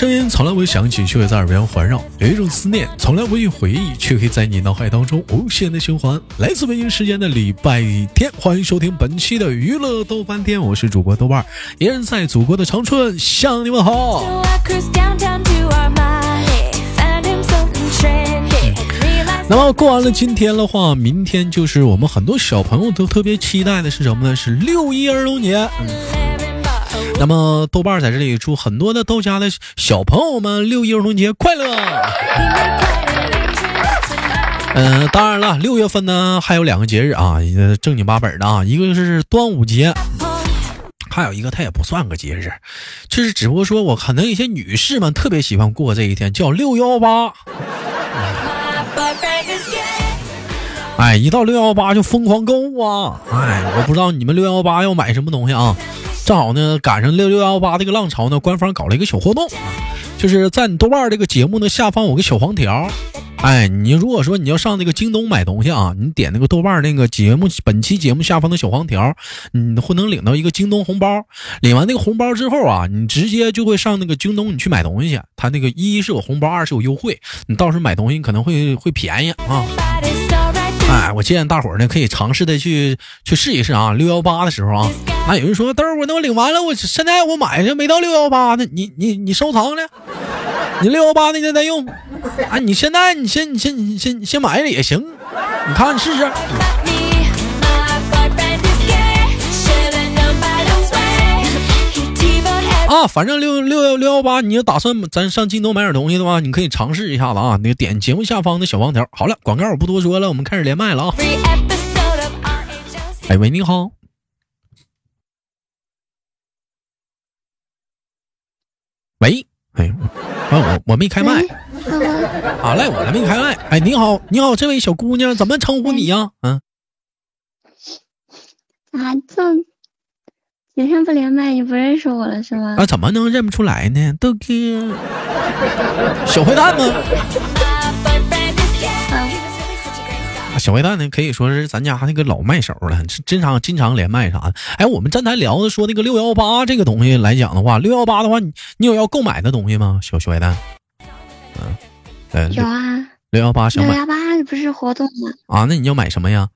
声音从来不会响起，却会在耳边环绕；有一种思念从来不会回忆，却可以在你脑海当中无限的循环。来自北京时间的礼拜天，欢迎收听本期的娱乐豆翻天，我是主播豆瓣，依然在祖国的长春向你们好。那么过完了今天的话，明天就是我们很多小朋友都特别期待的是什么呢？是六一儿童节。那么豆瓣在这里祝很多的豆家的小朋友们六一儿童节快乐。嗯，当然了，六月份呢还有两个节日啊，正经八本的啊，一个就是端午节，还有一个它也不算个节日，就是只不过说我可能一些女士们特别喜欢过这一天，叫六幺八。哎，一到六幺八就疯狂购物啊！哎，我不知道你们六幺八要买什么东西啊？正好呢，赶上六六幺八这个浪潮呢，官方搞了一个小活动，就是在你豆瓣这个节目的下方有个小黄条。哎，你如果说你要上那个京东买东西啊，你点那个豆瓣那个节目本期节目下方的小黄条，你会能领到一个京东红包。领完那个红包之后啊，你直接就会上那个京东，你去买东西，他那个一是有红包，二是有优惠，你到时候买东西可能会会便宜啊。哎，我建议大伙儿呢可以尝试的去去试一试啊。六幺八的时候啊，那有人说豆儿，我那我领完了，我现在我买去没到六幺八呢，你你你收藏呢？你六幺八那天再用。啊，你现在你先你先你先先买着也行，你看你试试。啊，反正六六幺六幺八，你要打算咱上京东买点东西的话，你可以尝试一下子啊。那个点节目下方的小黄条。好了，广告我不多说了，我们开始连麦了啊。哎喂，你好。喂，哎，我我没开麦。好赖，我还没开麦。哎，你好，你好，这位小姑娘，怎么称呼你呀？嗯。啊，这。几天不连麦，你不认识我了是吗？啊，怎么能认不出来呢？豆哥，小坏蛋吗？小坏蛋呢？可以说是咱家那个老麦手了，经常经常连麦啥的。哎，我们站台聊的说那个六幺八这个东西来讲的话，六幺八的话，你你有要购买的东西吗？小小坏蛋，嗯，有啊。六幺八想买？六幺八不是活动吗？啊，那你要买什么呀？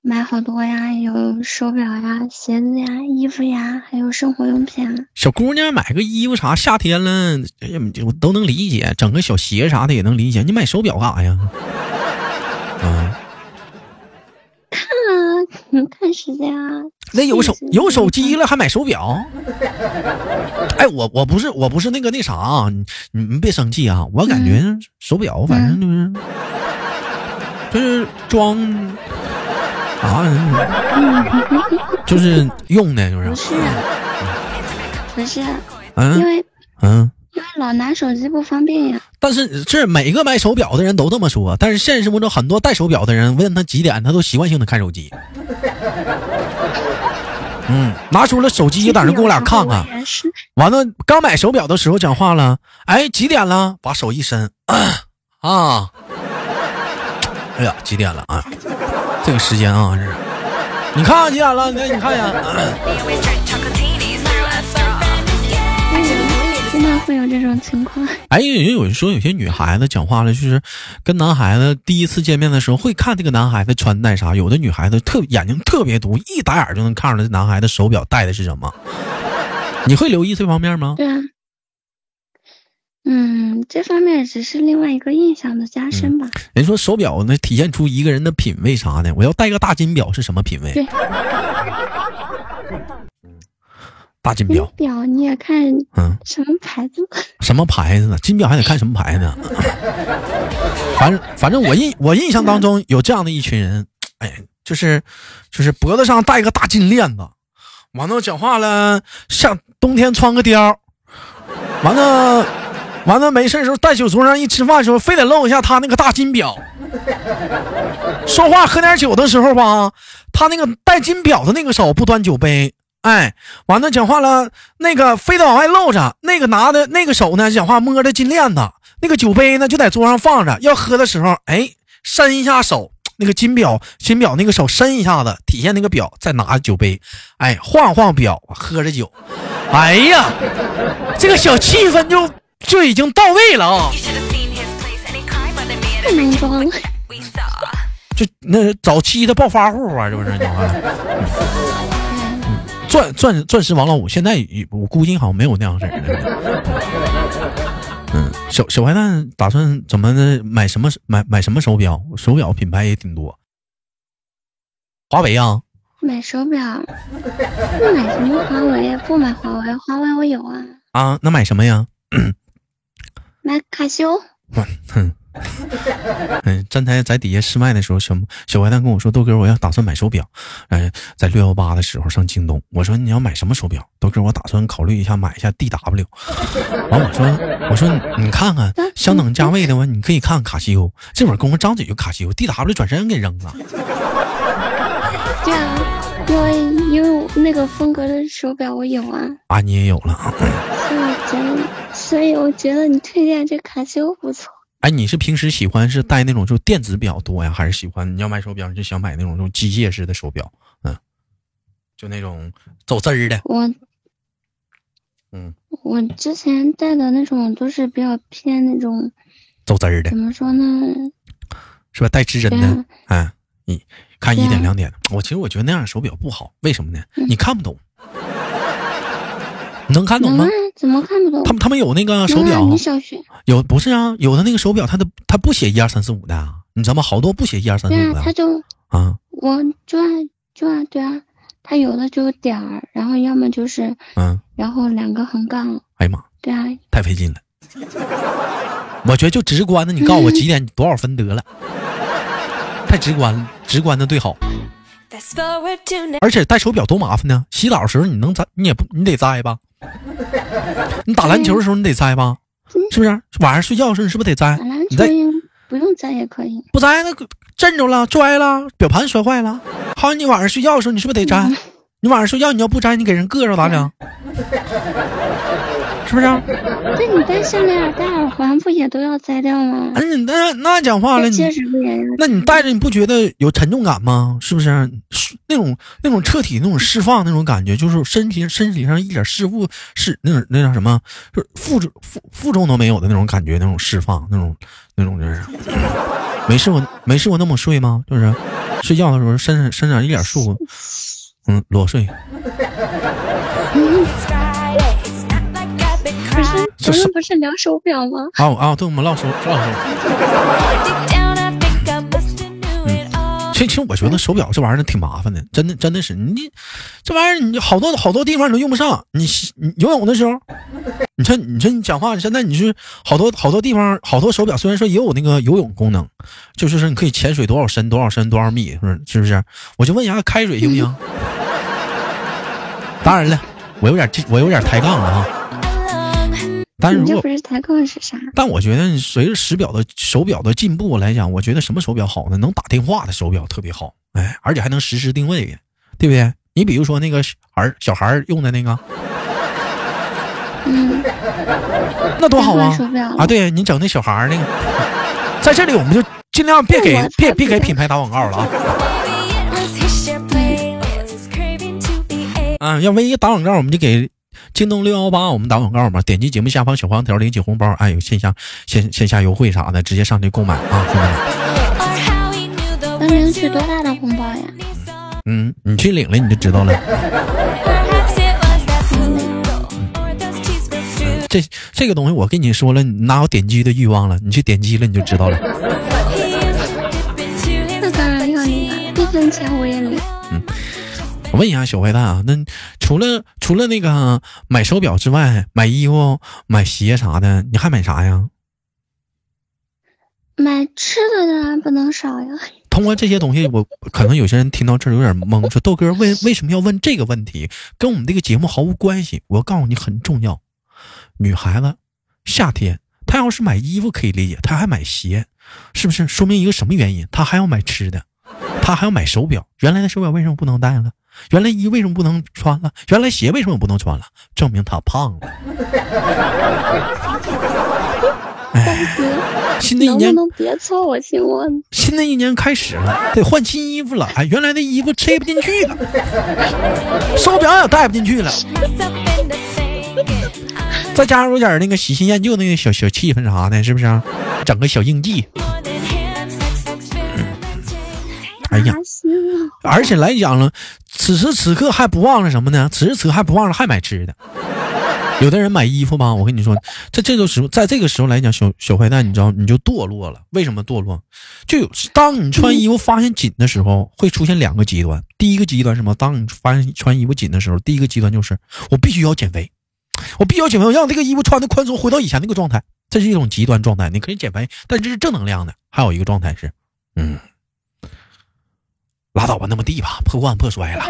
买好多呀，有手表呀、鞋子呀、衣服呀，还有生活用品。小姑娘买个衣服啥？夏天了，哎呀，我都能理解。整个小鞋啥的也能理解。你买手表干啥呀？啊？看啊，看时间啊。那有手有手机了，还买手表？哎，我我不是我不是那个那啥，你你们别生气啊。我感觉手表反正就是就是装。啊，就是用的，就是不是，不是，嗯，因为嗯，因为老拿手机不方便呀。但是这每个买手表的人都这么说，但是现实生活中很多戴手表的人问他几点，他都习惯性的看手机。嗯，拿出了手机就，在那给我俩看看。完了，刚买手表的时候讲话了，哎，几点了？把手一伸，啊，哎呀，几点了啊？这个时间啊，是，你看看几点了？你看你看呀。经常会有这种情况。哎，有有人说有些女孩子讲话了，就是跟男孩子第一次见面的时候，会看这个男孩子穿戴啥。有的女孩子特眼睛特别毒，一打眼就能看出来这男孩子手表戴的是什么。你会留意这方面吗？对啊。嗯，这方面只是另外一个印象的加深吧。人说手表能，体现出一个人的品味啥的。我要戴个大金表是什么品味？对，大金表。表你也看，嗯，什么牌子？什么牌子呢？金表还得看什么牌子？反正反正我印我印象当中有这样的一群人，哎，就是就是脖子上戴个大金链子，完了讲话了，像冬天穿个貂，完了。完了，没事时候带酒桌上一吃饭的时候，非得露一下他那个大金表。说话喝点酒的时候吧，他那个戴金表的那个手不端酒杯，哎，完了讲话了，那个非得往外露着，那个拿的那个手呢，讲话摸着金链子，那个酒杯呢就在桌上放着，要喝的时候，哎，伸一下手，那个金表，金表那个手伸一下子，体现那个表，再拿酒杯，哎，晃晃表，喝着酒，哎呀，这个小气氛就就已经到位了啊！就那早期的暴发户啊，这不是？钻钻钻石王老五，现在我估计好像没有那样式的。嗯，小小坏蛋打算怎么的买什么买买什么手表？手表品牌也挺多。华为啊？买手表？不买什么华为？不买华为？华为我有啊。啊，那买什么呀？买卡西欧。哼。嗯，站台在底下试麦的时候，小小坏蛋跟我说：“豆哥，我要打算买手表。”哎，在六幺八的时候上京东，我说：“你要买什么手表？”豆哥，我打算考虑一下买一下 DW。完，我说：“我说你看看相等价位的话，你可以看看卡西欧。”这会儿跟我张嘴就卡西欧，DW 转身给扔了。对啊，因为因为那个风格的手表我有啊。啊，你也有了。所以我觉得，所以我觉得你推荐这卡西欧不错。哎，你是平时喜欢是戴那种就电子表多呀，还是喜欢你要买手表你就想买那种就机械式的手表？嗯，就那种走字儿的。我，嗯，我之前戴的那种都是比较偏那种走字儿的。怎么说呢？是吧？带指针的。哎，你看一点两点。我其实我觉得那样手表不好，为什么呢？你看不懂。能看懂吗？怎么看不懂？他们他们有那个手表，有不是啊？有的那个手表，他的他不写一二三四五的，你知道吗？好多不写一二三四五的。他就啊，我就就啊，对啊，他有的就点儿，然后要么就是嗯，然后两个横杠。哎呀妈！对啊，太费劲了。我觉得就直观的，你告诉我几点多少分得了。太直观了，直观的对好。而且戴手表多麻烦呢！洗澡的时候你能摘，你也不你得摘吧？你打篮球的时候你得摘吧？是不是？晚上睡觉的时候你是不是得摘？你摘不用摘也可以。不摘那震着了，拽了，表盘摔坏了。好，你晚上睡觉的时候你是不是得摘？你晚上睡觉你要不摘，你给人硌着咋整？是不是？那你戴项链、戴耳环不也都要摘掉吗？哎，你那那讲话了，戒指不也？那你戴着你不觉得有沉重感吗？是不是？那种那种彻底那种释放那种感觉，就是身体身体上一点事负是那种那叫什么？就负重负负重都没有的那种感觉，那种释放，那种那种就是。没试过没试过那么睡吗？就是睡觉的时候身上身上一点束缚，嗯，裸睡。咱们不是聊手表吗？啊啊，对，我们唠手唠手。嗯，其实我觉得手表这玩意儿挺麻烦的，真的真的是你这玩意儿你好多好多地方你都用不上。你你游泳的时候，你说你说你讲话，现在你是好多好多地方好多手表，虽然说也有那个游泳功能，就是说你可以潜水多少深多少深多少米，是不是？是不是？我就问一下，开水行不行？当然了，我有点我有点抬杠了啊。但是如果不是抬杠是啥？但我觉得随着时表的手表的进步来讲，我觉得什么手表好呢？能打电话的手表特别好，哎，而且还能实时定位，对不对？你比如说那个孩小孩用的那个，嗯，那多好啊！啊，对你整那小孩那个，在这里我们就尽量别给别别给品牌打广告了啊。啊，要万一打广告，我们就给。京东六幺八，我们打广告嘛，点击节目下方小黄条领取红包，哎，有线下线线下优惠啥的，直接上去购买啊，兄弟们。能领取多大的红包呀？嗯，你去领了你就知道了。这这个东西我跟你说了，你哪有点击的欲望了？你去点击了你就知道了。那当然要领，一分钱我也领。嗯。我问一下小坏蛋啊，那除了除了那个买手表之外，买衣服、买鞋啥的，你还买啥呀？买吃的当然不能少呀。通过这些东西，我可能有些人听到这儿有点懵，说豆哥为为什么要问这个问题？跟我们这个节目毫无关系。我告诉你很重要，女孩子夏天她要是买衣服可以理解，她还买鞋，是不是说明一个什么原因？她还要买吃的，她还要买手表。原来的手表为什么不能戴了？原来衣为什么不能穿了？原来鞋为什么不能穿了？证明他胖了。哎新的一年能能别凑我行吗？新的一年开始了，得换新衣服了。哎，原来的衣服塞不进去了，手表也戴不进去了。再加入点那个喜新厌旧那个小小气氛啥的，是不是？整个小应季。哎呀，而且来讲了，此时此刻还不忘了什么呢？此时此刻还不忘了还买吃的。有的人买衣服吧，我跟你说，在这个时候，在这个时候来讲，小小坏蛋，你知道你就堕落了。为什么堕落？就有当你穿衣服发现紧的时候，会出现两个极端。第一个极端什么？当你发现穿衣服紧的时候，第一个极端就是我必须要减肥，我必须要减肥，我让这个衣服穿的宽松，回到以前那个状态。这是一种极端状态，你可以减肥，但这是正能量的。还有一个状态是，嗯。拉倒吧，那么地吧，破罐破摔了，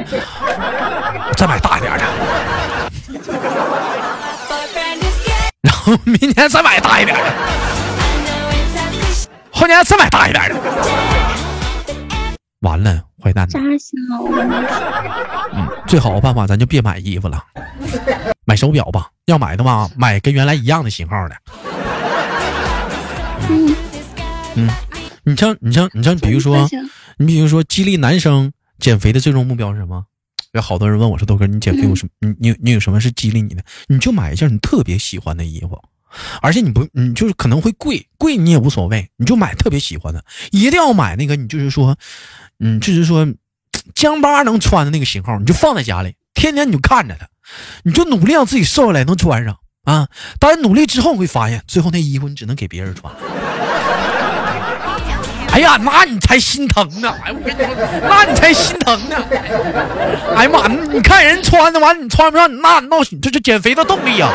再买大一点的，然后明年再买大一点的，后年再买大一点的，完了，坏蛋！扎心了，嗯，最好的办法咱就别买衣服了，买手表吧，要买的话买跟原来一样的型号的。嗯。嗯，你像你像你像，比如说。你比如说，激励男生减肥的最终目标是什么？有好多人问我说：“豆哥，你减肥有什么？你你你有什么是激励你的？你就买一件你特别喜欢的衣服，而且你不，你就是可能会贵，贵你也无所谓，你就买特别喜欢的，一定要买那个，你就是说，嗯，就是说，江巴能穿的那个型号，你就放在家里，天天你就看着它，你就努力让自己瘦下来能穿上啊。当然努力之后会发现，最后那衣服你只能给别人穿。”哎呀，那你才心疼呢！哎，我跟你说，那你才心疼呢！哎呀妈，你看人穿的完，你穿不上，那闹这是减肥的动力呀！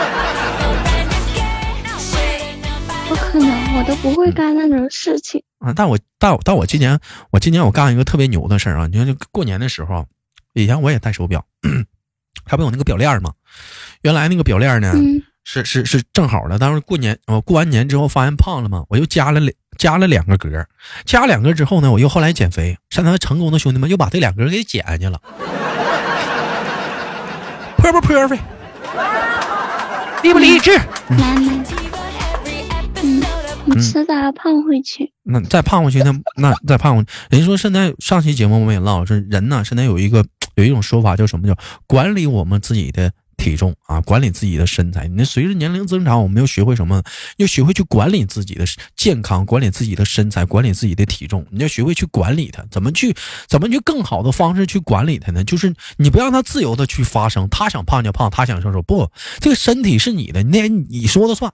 不可能，我都不会干那种事情啊！但我但但我今年，我今年我干一个特别牛的事儿啊！你看，就过年的时候，以前我也戴手表，它不有那个表链吗？原来那个表链呢，是是是正好的，但是过年我过完年之后发现胖了嘛，我又加了两。加了两个格，加两个之后呢，我又后来减肥，现在成功的兄弟们又把这两格给减下去了，破不破费？励不励志？嗯，你迟早要胖回去。那再胖回去，那那再胖回去。人说现在上期节目我们也唠，说人呢现在有一个有一种说法叫什么叫管理我们自己的。体重啊，管理自己的身材。那随着年龄增长，我们要学会什么？要学会去管理自己的健康，管理自己的身材，管理自己的体重。你要学会去管理它，怎么去，怎么去更好的方式去管理它呢？就是你不让它自由的去发生，他想胖就胖，他想瘦瘦不，这个身体是你的，那你说了算。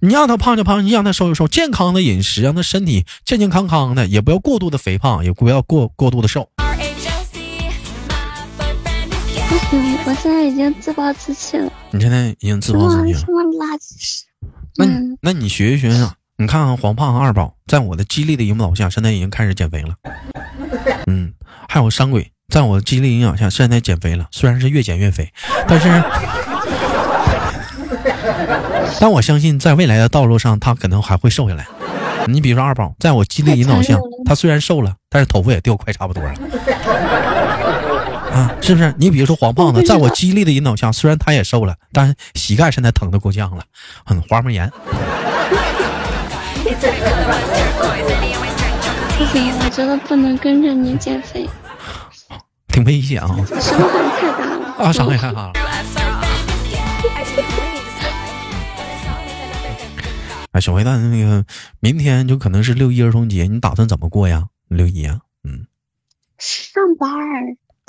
你让他胖就胖，你让他瘦就瘦，健康的饮食，让他身体健健康康的，也不要过度的肥胖，也不要过过度的瘦。不行，我现在已经自暴自弃了。你现在已经自暴自弃了？什么垃圾事？那那你学一学啊！你看看黄胖和二宝，在我的激励的引导下，现在已经开始减肥了。嗯，还有山鬼，在我的激励影响下，现在减肥了。虽然是越减越肥，但是，但我相信在未来的道路上，他可能还会瘦下来。你比如说二宝，在我激励引导下，他虽然瘦了，但是头发也掉快差不多了。啊，是不是？你比如说黄胖子，在我激励的引导下，虽然他也瘦了，但是膝盖现在疼的够呛了，嗯，滑膜炎。不行，我觉得不能跟着你减肥，挺危险啊，伤害太大了啊，伤害太大了。哎，小坏蛋，那个明天就可能是六一儿童节，你打算怎么过呀？六一啊，嗯，上班。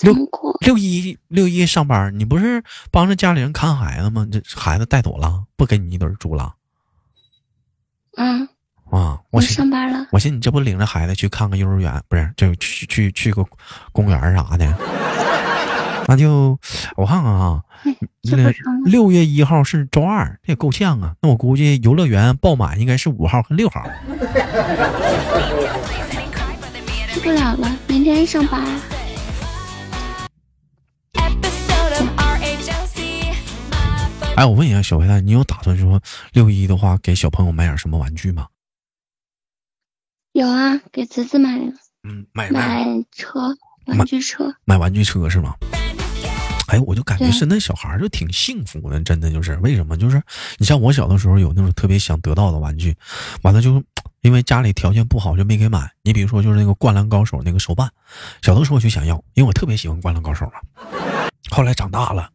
六六一六一上班，你不是帮着家里人看孩子吗？这孩子带走了，不跟你一堆住了？嗯啊，我上班了。我寻思你这不领着孩子去看个幼儿园，不是就去去去个公园啥的？那就我看看啊，六月一号是周二，这也够呛啊。那我估计游乐园爆满应该是五号和六号。去不了了，明天上班。哎，我问一下小坏蛋，你有打算说六一的话给小朋友买点什么玩具吗？有啊，给侄子买嗯，买买车，玩具车，买玩具车是吗？哎，我就感觉现在小孩就挺幸福的，真的就是为什么？就是你像我小的时候有那种特别想得到的玩具，完了就因为家里条件不好就没给买。你比如说就是那个灌篮高手那个手办，小的时候我就想要，因为我特别喜欢灌篮高手嘛。后来长大了，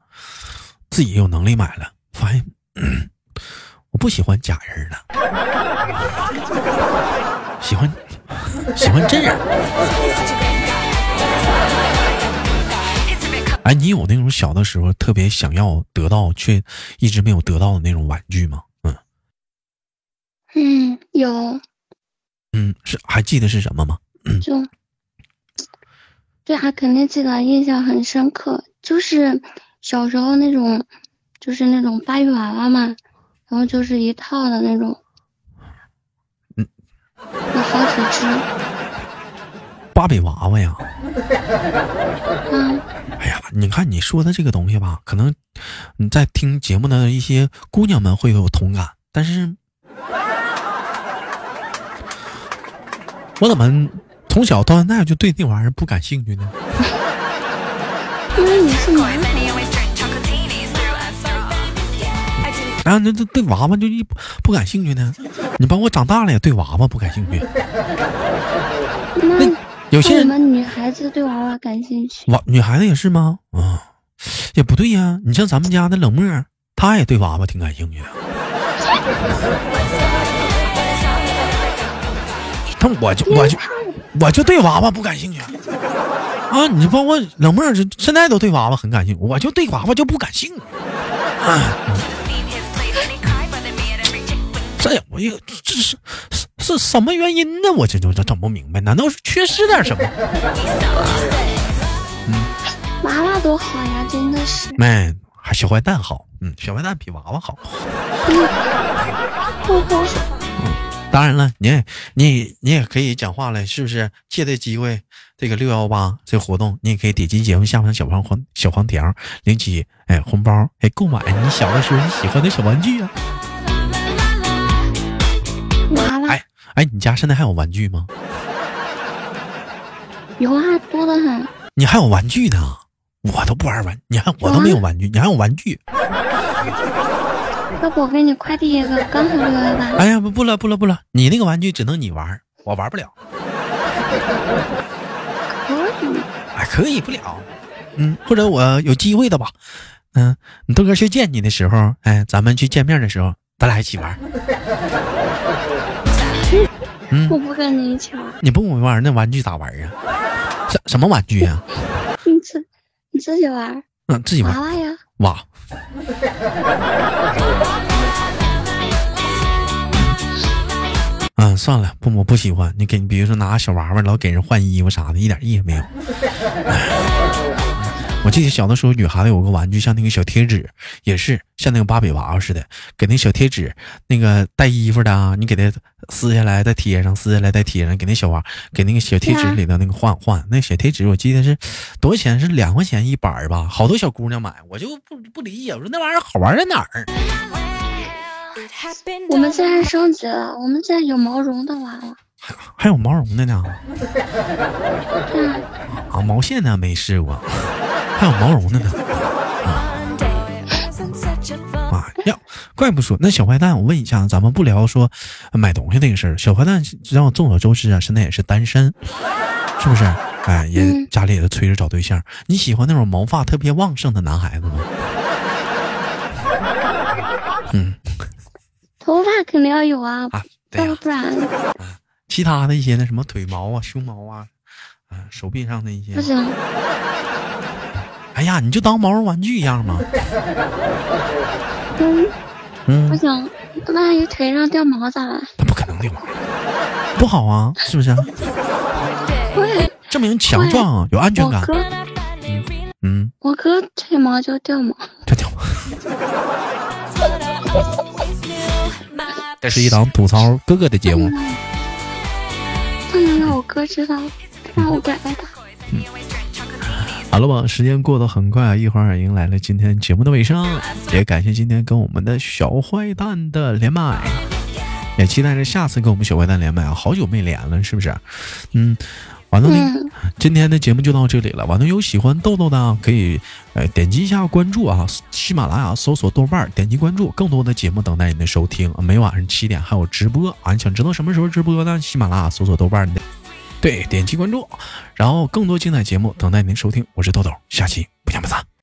自己有能力买了，发现 我不喜欢假人了，喜欢喜欢真人。哎，你有那种小的时候特别想要得到却一直没有得到的那种玩具吗？嗯，嗯，有。嗯，是还记得是什么吗？就，对，还肯定记得，印象很深刻。就是小时候那种，就是那种芭比娃娃嘛，然后就是一套的那种，嗯，有好几只。芭比娃娃呀。嗯。哎呀，你看你说的这个东西吧，可能你在听节目的一些姑娘们会有同感，但是，我怎么从小到现在就对那玩意儿不感兴趣呢？因为你是男啊，那这对娃娃就一不感兴趣呢？你帮我长大了也对娃娃不感兴趣？那。有些人女孩子对娃娃感兴趣，娃女孩子也是吗？啊，也不对呀。你像咱们家的冷漠，她也对娃娃挺感兴趣的。他我就我就我就对娃娃不感兴趣啊！你包括冷漠，这现在都对娃娃很感兴趣，我就对娃娃就不感兴趣。这我也这是。是什么原因呢？我这就这整不明白，难道是缺失点什么？嗯，娃娃多好呀，真的是。没，还小坏蛋好。嗯，小坏蛋比娃娃好。嗯，当然了，你也你你也可以讲话了，是不是？借这机会，这个六幺八这活动，你也可以点击节目下方小黄黄小黄条，领取哎红包，哎购买你小的时候你喜欢的小玩具啊。哎。哎，你家现在还有玩具吗？有啊，多的很。你还有玩具呢？我都不玩玩，你还我都没有玩具，你还有玩具？要不我给你快递一个，刚好六幺八。哎呀，不不了不了不了，你那个玩具只能你玩，我玩不了。可以。哎，可以不了。嗯，或者我有机会的吧。嗯，你豆哥去见你的时候，哎，咱们去见面的时候，咱俩一起玩。嗯，我不跟你一起玩。你不跟我玩，那玩具咋玩啊？什什么玩具呀？你自你自己玩。嗯，自己玩。娃娃呀。哇。嗯，算了，不，我不喜欢。你给，比如说拿小娃娃老给人换衣服啥的，一点意义没有。我记得小的时候，女孩子有个玩具，像那个小贴纸，也是像那个芭比娃娃似的，给那小贴纸，那个带衣服的啊，你给它撕下来再贴上，撕下来再贴上，给那小娃，给那个小贴纸里的那个换换。那小贴纸我记得是多少钱？是两块钱一板吧？好多小姑娘买，我就不不理解，我说那玩意儿好玩在哪儿？我们现在升级了，我们现在有毛绒的娃娃，还有毛绒的呢。啊，毛线呢没试过。还有毛绒的呢，啊呀，怪不说那小坏蛋，我问一下，咱们不聊说买东西那个事儿。小坏蛋让众所周知啊，现在也是单身，是不是？哎，也家里也在催着找对象。你喜欢那种毛发特别旺盛的男孩子吗？嗯，头发肯定要有啊，要不然，其他的一些那什么腿毛啊、胸毛啊，啊，手臂上的一些不行。哎呀，你就当毛绒玩具一样嘛？嗯嗯，不行，万一腿上掉毛咋办？那不可能掉毛，不好啊，是不是？会证明强壮啊，有安全感。嗯嗯，我哥腿毛就掉毛，这掉毛。这是一档吐槽哥哥的节目。我哥知道了知道了乖好了吧时间过得很快一会儿迎来了今天节目的尾声也感谢今天跟我们的小坏蛋的连麦也期待着下次跟我们小坏蛋连麦啊好久没连了是不是？嗯完了呢今天的节目就到这里了完了有喜欢豆豆的可以呃点击一下关注啊喜马拉雅搜索豆瓣点击关注更多的节目等待你的收听。每晚上七点还有直播啊你想知道什么时候直播呢？喜马拉雅搜索豆瓣的对点击关注然后更多精彩节目等待您收听。我是豆豆下期不见不散。